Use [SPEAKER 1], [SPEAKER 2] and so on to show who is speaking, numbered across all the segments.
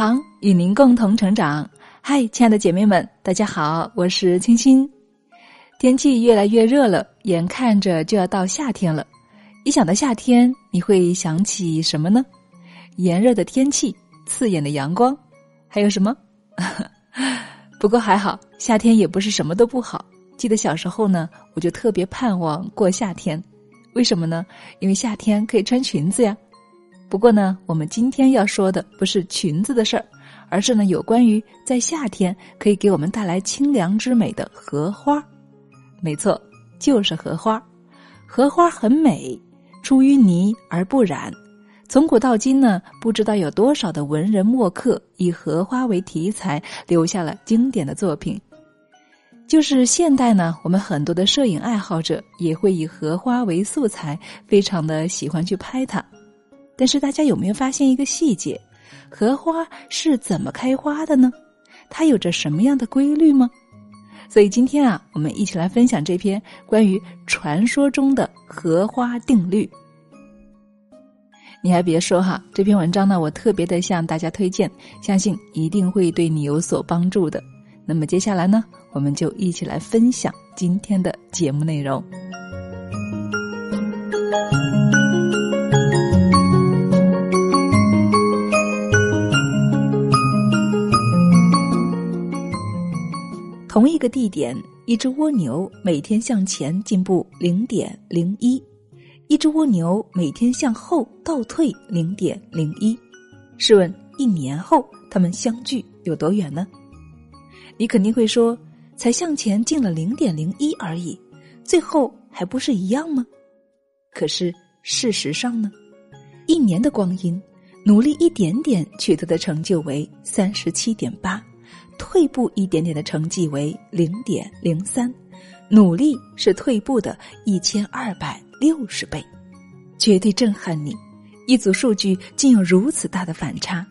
[SPEAKER 1] 堂与您共同成长。嗨，亲爱的姐妹们，大家好，我是清新。天气越来越热了，眼看着就要到夏天了。一想到夏天，你会想起什么呢？炎热的天气，刺眼的阳光，还有什么？不过还好，夏天也不是什么都不好。记得小时候呢，我就特别盼望过夏天，为什么呢？因为夏天可以穿裙子呀。不过呢，我们今天要说的不是裙子的事儿，而是呢有关于在夏天可以给我们带来清凉之美的荷花。没错，就是荷花。荷花很美，出淤泥而不染。从古到今呢，不知道有多少的文人墨客以荷花为题材，留下了经典的作品。就是现代呢，我们很多的摄影爱好者也会以荷花为素材，非常的喜欢去拍它。但是大家有没有发现一个细节？荷花是怎么开花的呢？它有着什么样的规律吗？所以今天啊，我们一起来分享这篇关于传说中的荷花定律。你还别说哈，这篇文章呢，我特别的向大家推荐，相信一定会对你有所帮助的。那么接下来呢，我们就一起来分享今天的节目内容。个地点，一只蜗牛每天向前进步零点零一，一只蜗牛每天向后倒退零点零一。试问，一年后它们相距有多远呢？你肯定会说，才向前进了零点零一而已，最后还不是一样吗？可是事实上呢，一年的光阴，努力一点点取得的成就为三十七点八。退步一点点的成绩为零点零三，努力是退步的一千二百六十倍，绝对震撼你！一组数据竟有如此大的反差，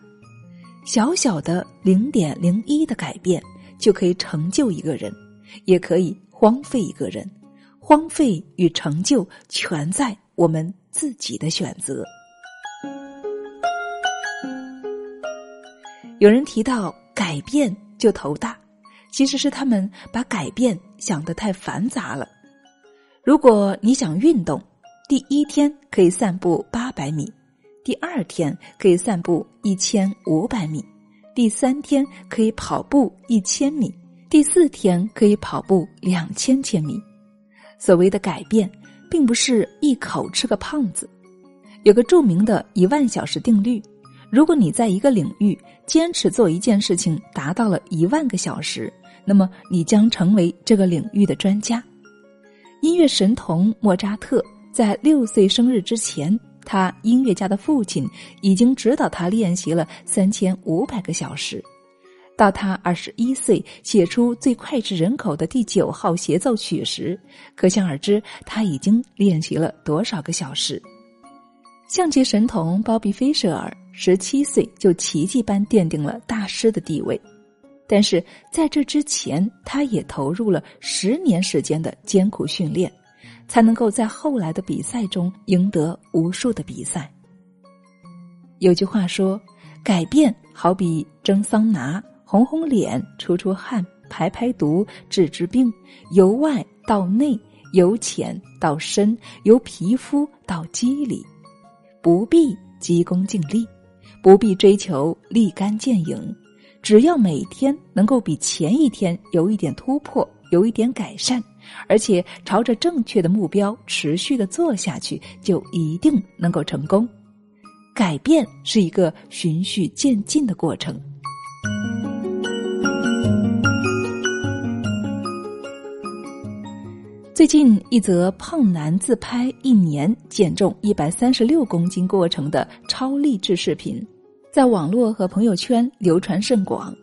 [SPEAKER 1] 小小的零点零一的改变就可以成就一个人，也可以荒废一个人。荒废与成就全在我们自己的选择。有人提到改变。就头大，其实是他们把改变想得太繁杂了。如果你想运动，第一天可以散步八百米，第二天可以散步一千五百米，第三天可以跑步一千米，第四天可以跑步两千千米。所谓的改变，并不是一口吃个胖子。有个著名的一万小时定律。如果你在一个领域坚持做一件事情，达到了一万个小时，那么你将成为这个领域的专家。音乐神童莫扎特在六岁生日之前，他音乐家的父亲已经指导他练习了三千五百个小时。到他二十一岁写出最脍炙人口的第九号协奏曲时，可想而知他已经练习了多少个小时。象棋神童鲍比·菲舍尔。十七岁就奇迹般奠定了大师的地位，但是在这之前，他也投入了十年时间的艰苦训练，才能够在后来的比赛中赢得无数的比赛。有句话说：“改变好比蒸桑拿，红红脸，出出汗，排排毒，治治病，由外到内，由浅到深，由皮肤到肌理，不必急功近利。”不必追求立竿见影，只要每天能够比前一天有一点突破，有一点改善，而且朝着正确的目标持续的做下去，就一定能够成功。改变是一个循序渐进的过程。最近一则胖男自拍一年减重一百三十六公斤过程的超励志视频，在网络和朋友圈流传甚广。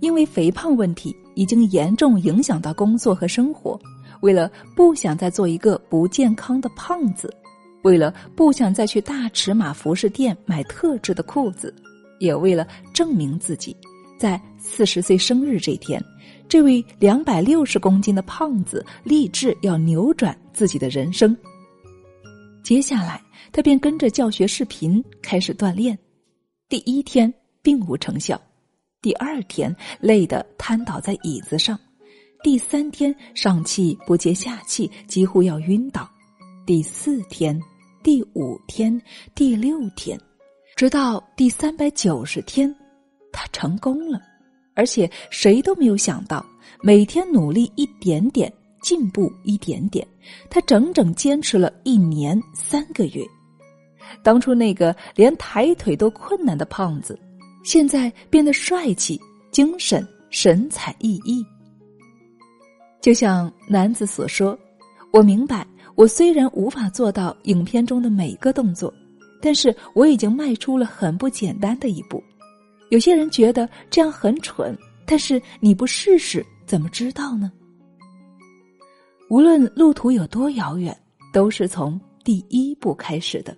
[SPEAKER 1] 因为肥胖问题已经严重影响到工作和生活，为了不想再做一个不健康的胖子，为了不想再去大尺码服饰店买特制的裤子，也为了证明自己，在四十岁生日这天。这位两百六十公斤的胖子立志要扭转自己的人生。接下来，他便跟着教学视频开始锻炼。第一天，并无成效；第二天累得瘫倒在椅子上；第三天上气不接下气，几乎要晕倒；第四天、第五天、第六天，直到第三百九十天，他成功了。而且谁都没有想到，每天努力一点点，进步一点点，他整整坚持了一年三个月。当初那个连抬腿都困难的胖子，现在变得帅气、精神、神采奕奕。就像男子所说：“我明白，我虽然无法做到影片中的每个动作，但是我已经迈出了很不简单的一步。”有些人觉得这样很蠢，但是你不试试怎么知道呢？无论路途有多遥远，都是从第一步开始的。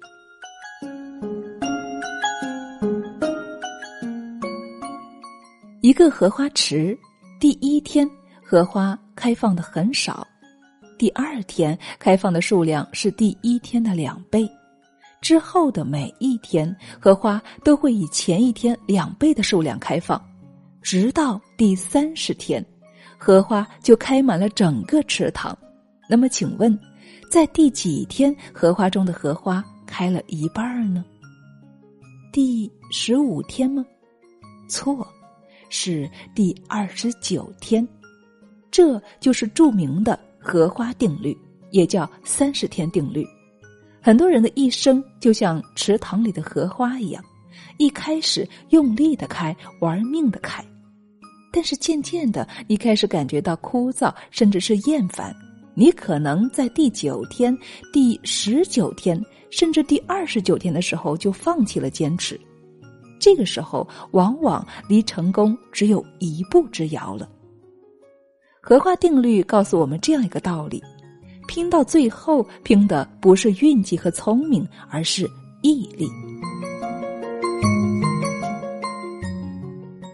[SPEAKER 1] 一个荷花池，第一天荷花开放的很少，第二天开放的数量是第一天的两倍。之后的每一天，荷花都会以前一天两倍的数量开放，直到第三十天，荷花就开满了整个池塘。那么，请问，在第几天荷花中的荷花开了一半呢？第十五天吗？错，是第二十九天。这就是著名的荷花定律，也叫三十天定律。很多人的一生就像池塘里的荷花一样，一开始用力的开，玩命的开，但是渐渐的，你开始感觉到枯燥，甚至是厌烦。你可能在第九天、第十九天，甚至第二十九天的时候就放弃了坚持。这个时候，往往离成功只有一步之遥了。荷花定律告诉我们这样一个道理。拼到最后，拼的不是运气和聪明，而是毅力。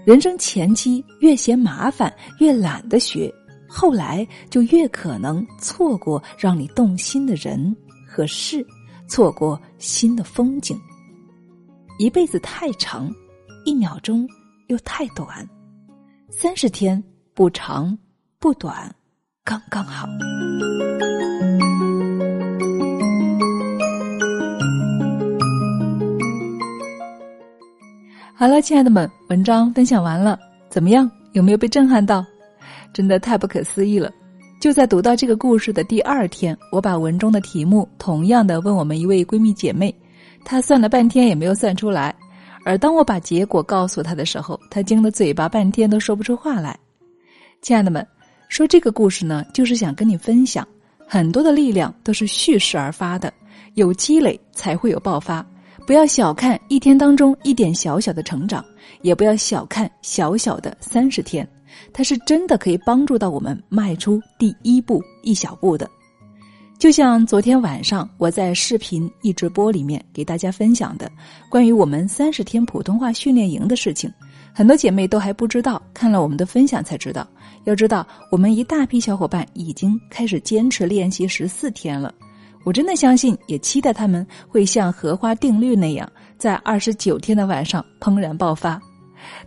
[SPEAKER 1] 人生前期越嫌麻烦，越懒得学，后来就越可能错过让你动心的人和事，错过新的风景。一辈子太长，一秒钟又太短，三十天不长不短，刚刚好。好了，亲爱的们，文章分享完了，怎么样？有没有被震撼到？真的太不可思议了！就在读到这个故事的第二天，我把文中的题目同样的问我们一位闺蜜姐妹，他算了半天也没有算出来。而当我把结果告诉他的时候，他惊得嘴巴半天都说不出话来。亲爱的们，说这个故事呢，就是想跟你分享，很多的力量都是蓄势而发的，有积累才会有爆发。不要小看一天当中一点小小的成长，也不要小看小小的三十天，它是真的可以帮助到我们迈出第一步一小步的。就像昨天晚上我在视频一直播里面给大家分享的关于我们三十天普通话训练营的事情，很多姐妹都还不知道，看了我们的分享才知道。要知道，我们一大批小伙伴已经开始坚持练习十四天了。我真的相信，也期待他们会像荷花定律那样，在二十九天的晚上怦然爆发。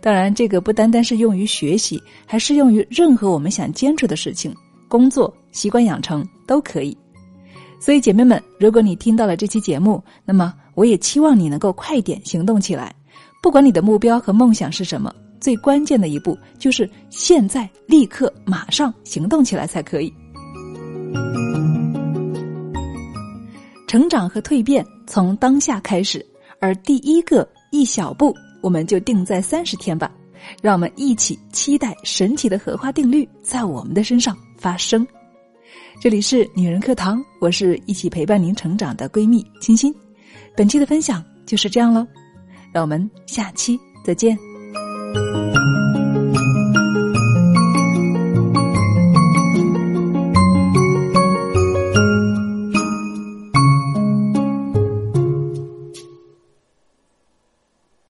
[SPEAKER 1] 当然，这个不单单是用于学习，还适用于任何我们想坚持的事情、工作、习惯养成都可以。所以，姐妹们，如果你听到了这期节目，那么我也期望你能够快点行动起来。不管你的目标和梦想是什么，最关键的一步就是现在、立刻、马上行动起来才可以。成长和蜕变从当下开始，而第一个一小步，我们就定在三十天吧。让我们一起期待神奇的荷花定律在我们的身上发生。这里是女人课堂，我是一起陪伴您成长的闺蜜清新。本期的分享就是这样喽，让我们下期再见。